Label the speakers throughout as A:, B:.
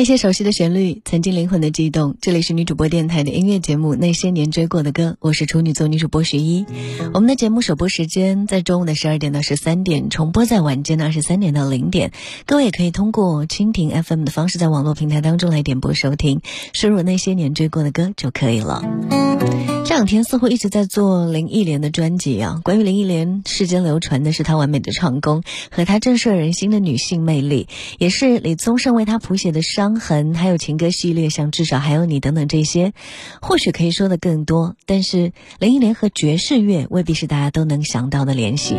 A: 那些熟悉的旋律，曾经灵魂的悸动。这里是女主播电台的音乐节目《那些年追过的歌》，我是处女座女主播十一。我们的节目首播时间在中午的十二点到十三点，重播在晚间的二十三点到零点。各位也可以通过蜻蜓 FM 的方式，在网络平台当中来点播收听，输入《那些年追过的歌》就可以了。这两天似乎一直在做林忆莲的专辑啊。关于林忆莲，世间流传的是她完美的唱功和她震慑人心的女性魅力，也是李宗盛为她谱写的《伤痕》，还有情歌系列，像《至少还有你》等等这些，或许可以说的更多。但是林忆莲和爵士乐未必是大家都能想到的联系。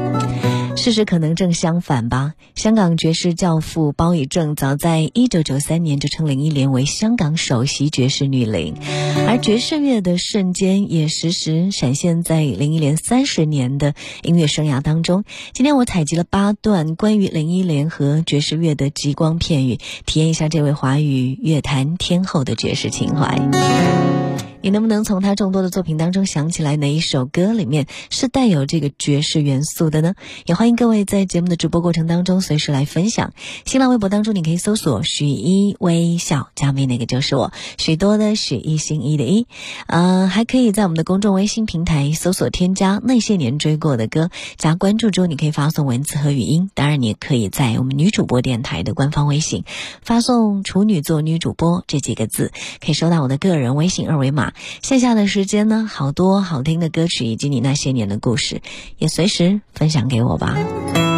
A: 事实可能正相反吧。香港爵士教父包以正早在一九九三年就称林忆莲为香港首席爵士女伶，而爵士乐的瞬间也也时时闪现在林忆莲三十年的音乐生涯当中。今天我采集了八段关于林忆莲和爵士乐的极光片语，体验一下这位华语乐坛天后的爵士情怀。你能不能从他众多的作品当中想起来哪一首歌里面是带有这个爵士元素的呢？也欢迎各位在节目的直播过程当中随时来分享。新浪微博当中你可以搜索“许一微笑”，加微那个就是我，许多的许一心一的一。呃，还可以在我们的公众微信平台搜索添加那些年追过的歌，加关注之后你可以发送文字和语音。当然，你也可以在我们女主播电台的官方微信发送“处女座女主播”这几个字，可以收到我的个人微信二维码。线下的时间呢，好多好听的歌曲以及你那些年的故事，也随时分享给我吧。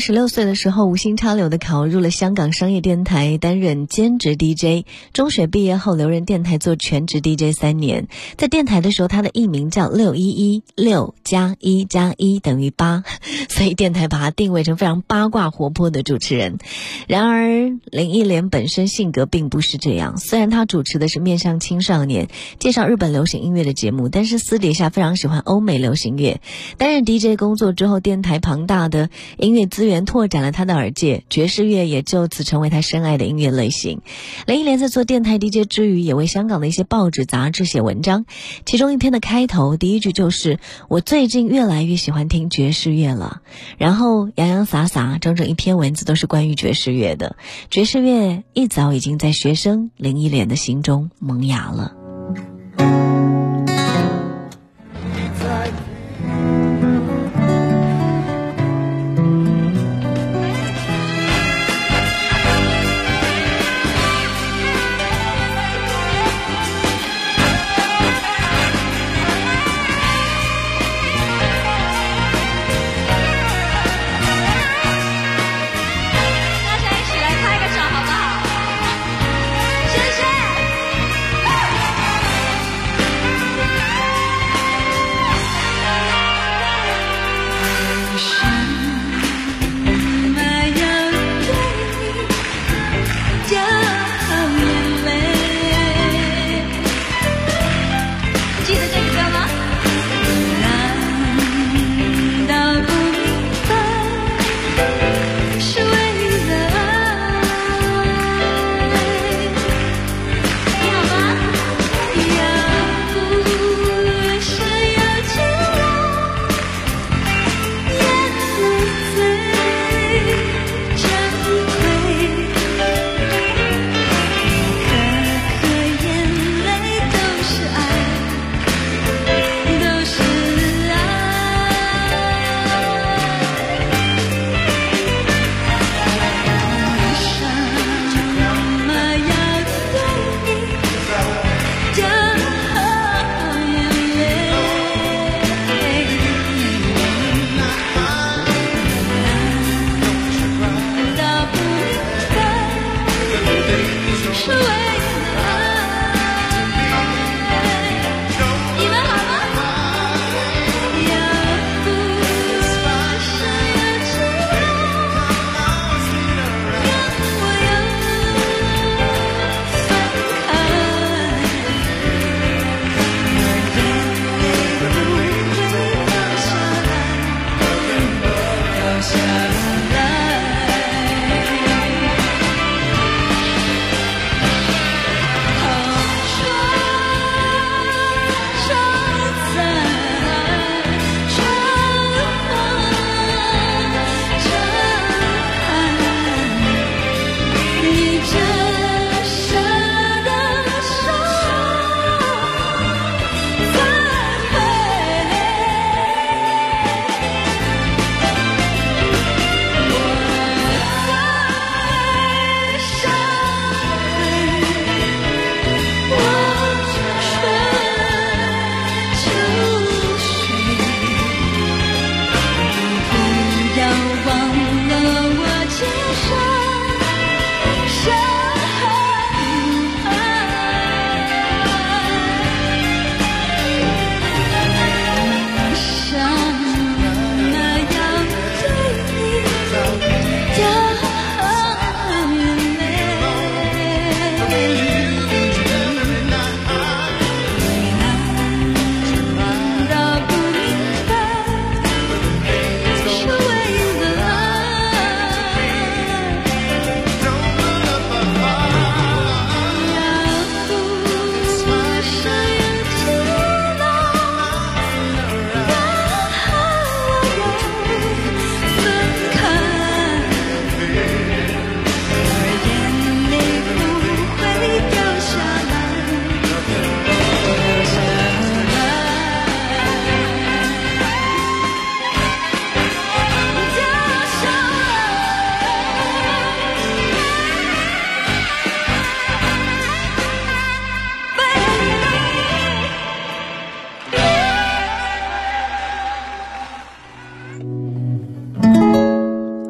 A: 十六岁的时候，无心插柳的考入了香港商业电台，担任兼职 DJ。中学毕业后，留任电台做全职 DJ 三年。在电台的时候，他的艺名叫六一一，六加一加一等于八，所以电台把他定位成非常八卦活泼的主持人。然而，林忆莲本身性格并不是这样。虽然她主持的是面向青少年、介绍日本流行音乐的节目，但是私底下非常喜欢欧美流行乐。担任 DJ 工作之后，电台庞大的音乐资源拓展了他的耳界，爵士乐也就此成为他深爱的音乐类型。林忆莲在做电台 DJ 之余，也为香港的一些报纸杂志写文章。其中一篇的开头第一句就是：“我最近越来越喜欢听爵士乐了。”然后洋洋洒洒整整一篇文字都是关于爵士乐的。爵士乐一早已经在学生林忆莲的心中萌芽了。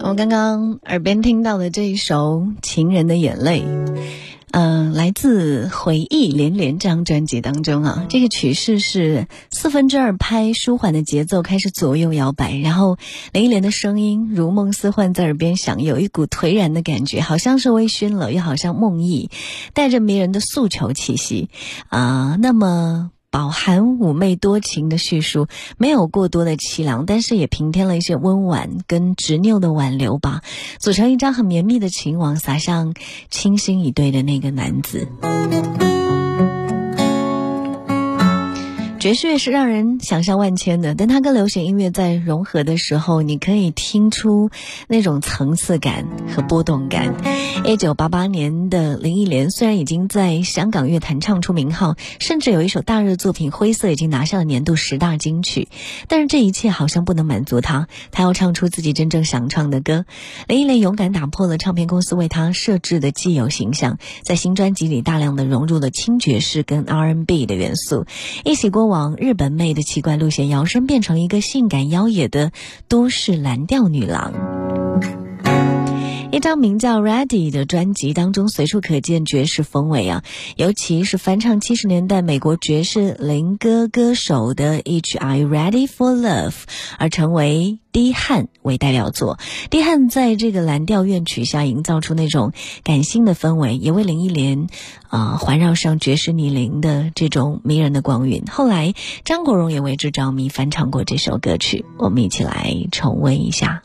B: 我
C: 刚刚耳边听到的这一首《情人的眼泪》，嗯、来自《回忆连连》这张专辑当中啊。这个曲式是四分之二拍，舒缓的节奏开始左右摇摆，然后林忆莲的声音如梦似幻在耳边响，有一股颓然的感觉，好像是微醺了，又好像梦呓，带着迷人的诉求气息啊、那么。饱含妩媚多情的叙述，没有过多的凄凉，但是也平添了一些温婉跟执拗的挽留吧，组成一张很绵密的情网，撒上倾心以对的那个男子。爵士乐是让人想象万千的，但它跟流行音乐在融合的时候，你可以听出那种层次感和波动感。一九八八年的林忆莲虽然已经在香港乐坛唱出名号，甚至有一首大热作品《灰色》已经拿下了年度十大金曲，但是这一切好像不能满足她，她要唱出自己真正想唱的歌。林忆莲勇敢打破了唱片公司为她设置的既有形象，在新专辑里大量的融入了轻爵士跟 R&B 的元素，一起过往日本妹的奇怪路线，摇身变成一个性感妖冶的都市蓝调女郎。一张名叫《Ready》的专辑当中，随处可见爵士风味啊，尤其是翻唱七十年代美国爵士灵歌歌手的一曲《Are You Ready for Love》，而成为低汉为代表作。低汉在这个蓝调乐曲下营造出那种感性的氛围，也为林忆莲啊、环绕上爵士逆龄的这种迷人的光晕。后来张国荣也为之着迷，翻唱过这首歌曲，我们一起来重温一下。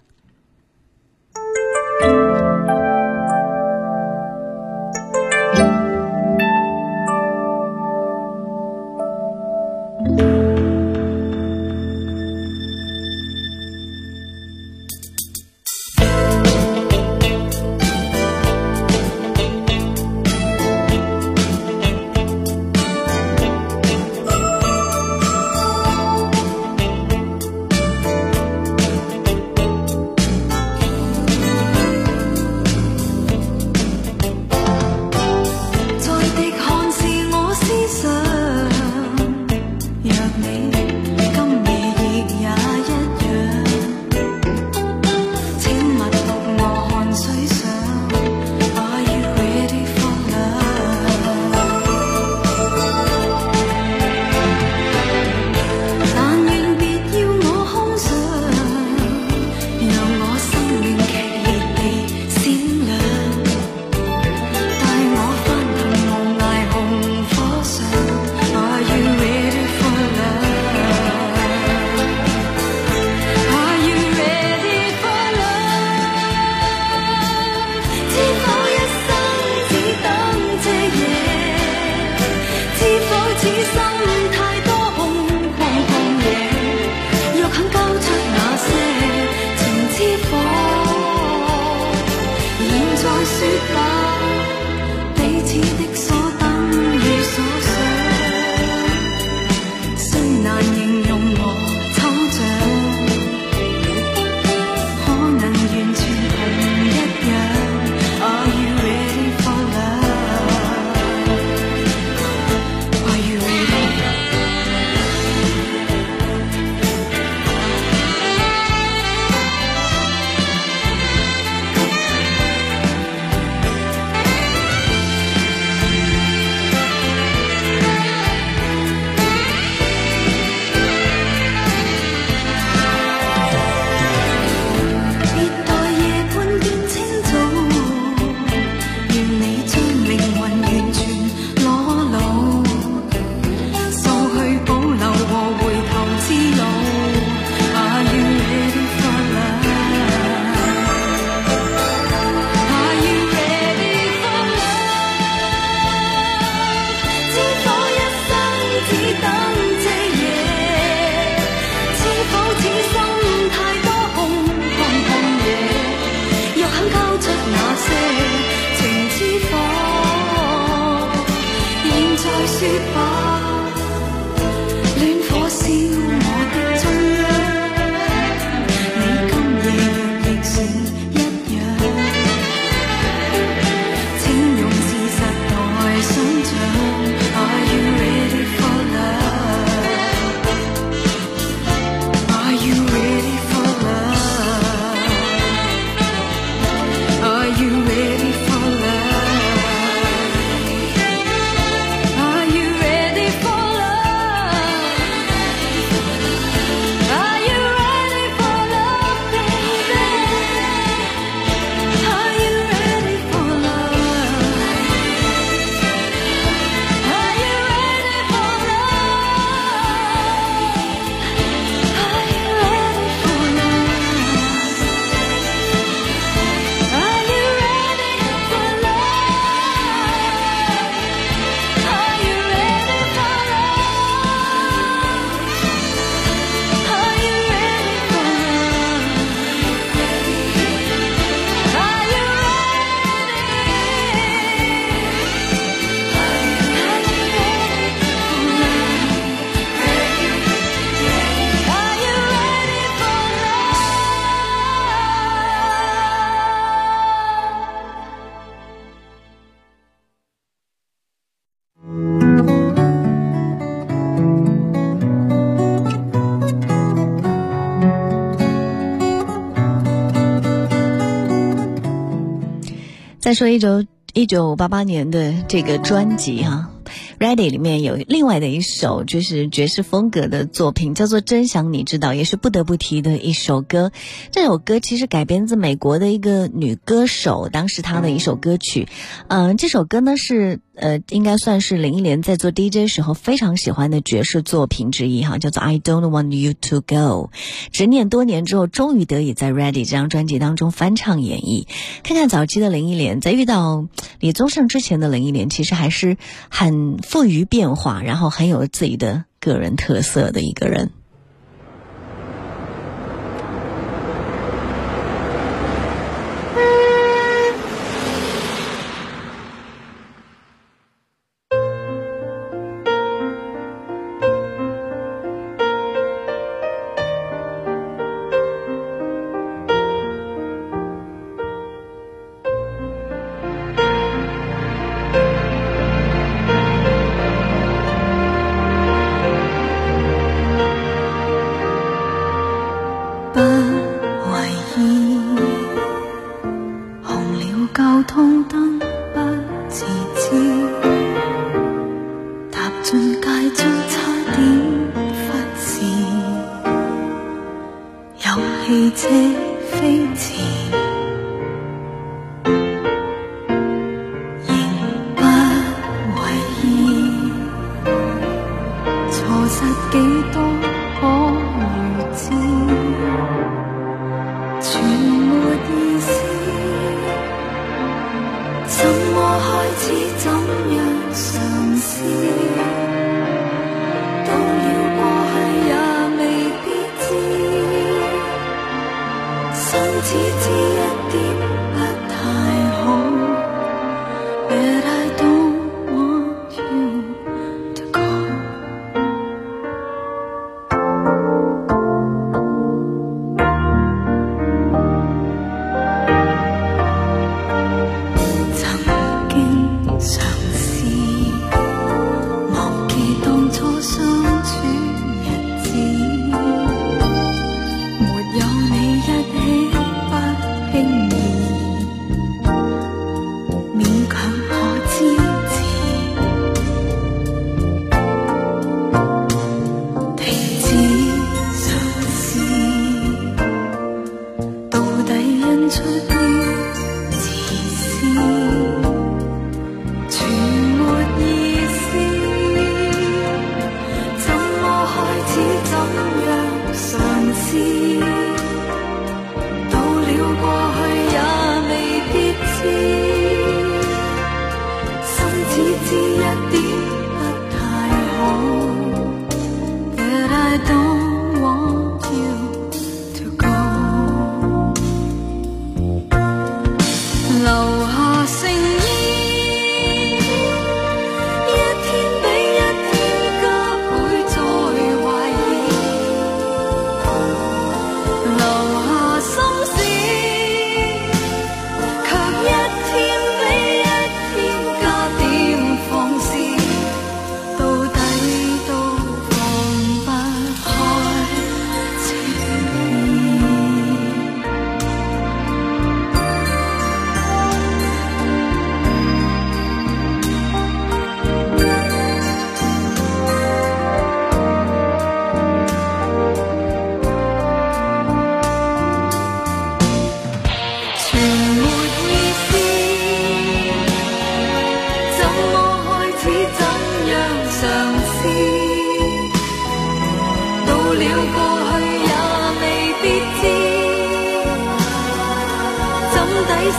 C: 再说一九一九八八年的这个专辑哈。Ready 里面有另外的一首就是爵士风格的作品，叫做《真想你知道》，也是不得不提的一首歌。这首歌其实改编自美国的一个女歌手，当时她的一首歌曲。嗯，这首歌呢是呃，应该算是林忆莲在做 DJ 时候非常喜欢的爵士作品之一哈，叫做《I Don't Want You to Go》。执念多年之后，终于得以在 Ready 这张专辑当中翻唱演绎。看看早期的林忆莲，在遇到李宗盛之前的林忆莲，其实还是很。富于变化，然后很有自己的个人特色的一个人。几多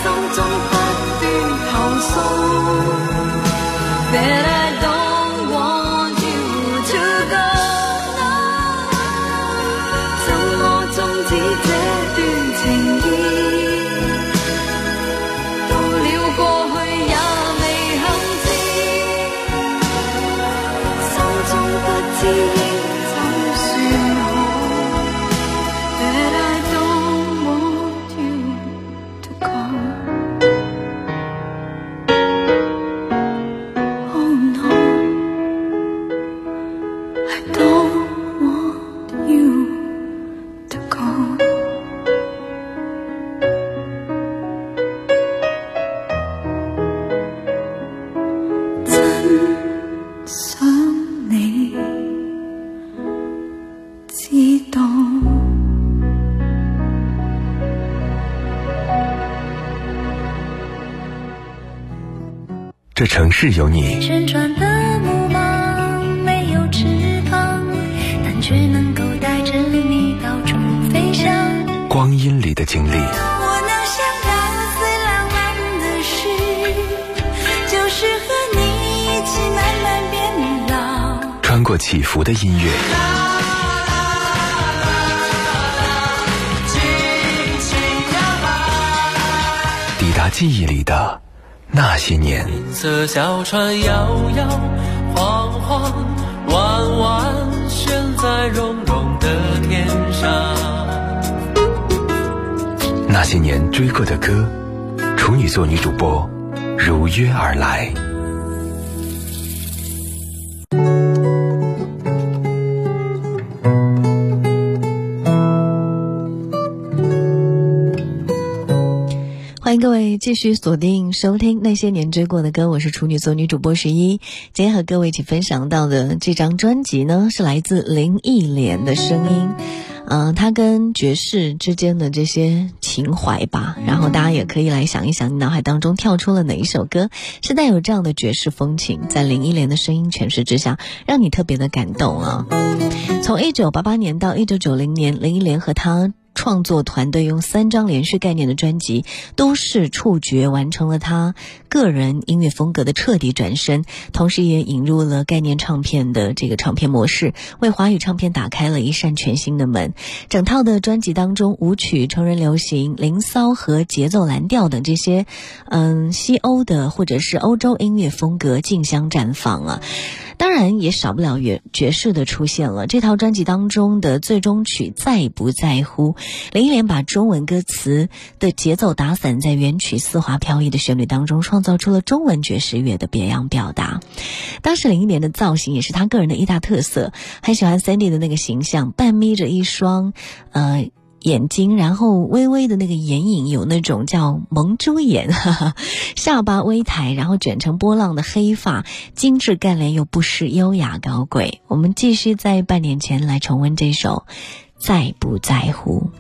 C: 心中不断投诉。
D: 这城市有你，
C: 旋转的木马没有翅膀，但却能够带着你到处飞翔。
D: 光阴里的经历，
C: 我能想到最浪漫的事，就是和你一起慢慢变老。
D: 穿过起伏的音乐，抵达记忆里的那些年。
E: 银色小船摇摇晃晃，弯弯悬在绒绒的天上。
D: 那些年追过的歌，处女座女主播如约而来。
A: 继续锁定收听那些年追过的歌，我是处女座女主播十一。今天和各位一起分享到的这张专辑呢，是来自林忆莲的声音。嗯、她跟爵士之间的这些情怀吧，然后大家也可以来想一想，你脑海当中跳出了哪一首歌是带有这样的爵士风情，在林忆莲的声音诠释之下，让你特别的感动啊。从一九八八年到一九九零年，林忆莲和她创作团队用三张连续概念的专辑《都市触觉》完成了他个人音乐风格的彻底转身，同时也引入了概念唱片的这个唱片模式，为华语唱片打开了一扇全新的门。整套的专辑当中，舞曲、成人流行、灵骚和节奏蓝调等这些，嗯，西欧的或者是欧洲音乐风格竞相绽放啊。当然也少不了爵爵士的出现了。这套专辑当中的最终曲《在不在乎》，林忆莲把中文歌词的节奏打散在原曲丝滑飘逸的旋律当中，创造出了中文爵士乐的别样表达。当时林忆莲的造型也是她个人的一大特色，很喜欢 Sandy 的那个形象，半眯着一双，呃。眼睛，然后微微的那个眼影有那种叫蒙珠眼，哈哈，下巴微抬，然后卷成波浪的黑发，精致干练又不失优雅高贵。我们继续在半年前来重温这首《在不在乎》。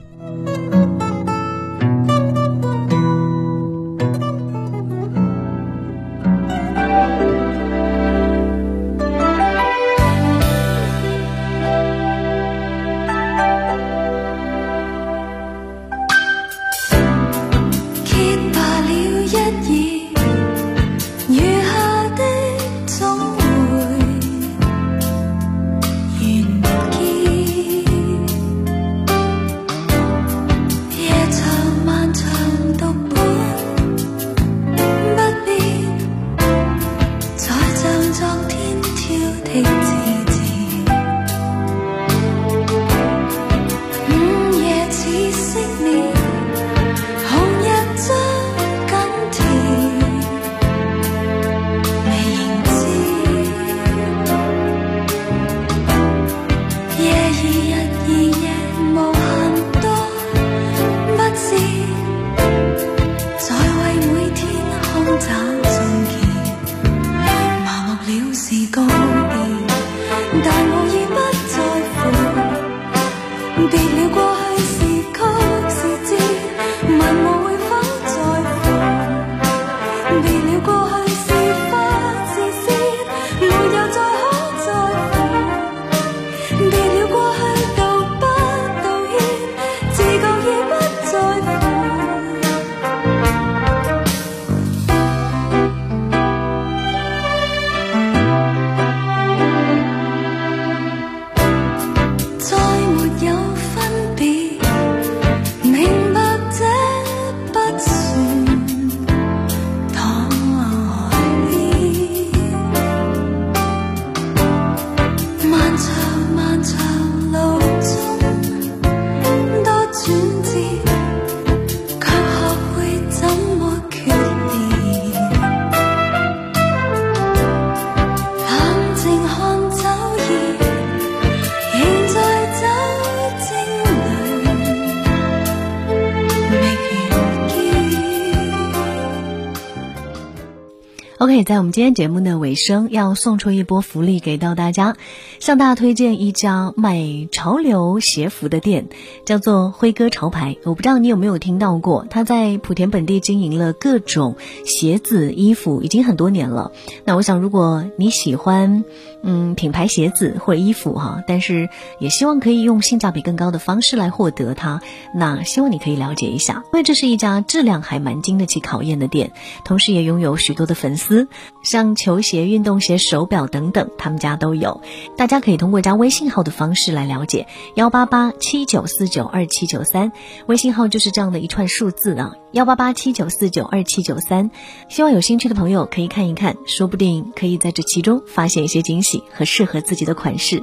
A: 也在我们今天节目的尾声，要送出一波福利给到大家，向大家推荐一家卖潮流鞋服的店，叫做辉哥潮牌。我不知道你有没有听到过，他在莆田本地经营了各种鞋子、衣服，已经很多年了。那我想，如果你喜欢，嗯，品牌鞋子或者衣服哈，但是也希望可以用性价比更高的方式来获得它，那希望你可以了解一下，因为这是一家质量还蛮经得起考验的店，同时也拥有许多的粉丝。像球鞋、运动鞋、手表等等，他们家都有。大家家可以通过加微信号的方式来了解，幺八八七九四九二七九三，微信号就是这样的一串数字啊，幺八八七九四九二七九三。希望有兴趣的朋友可以看一看，说不定可以在这其中发现一些惊喜和适合自己的款式。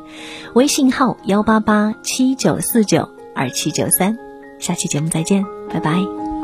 A: 微信号幺八八七九四九二七九三，下期节目再见，拜拜。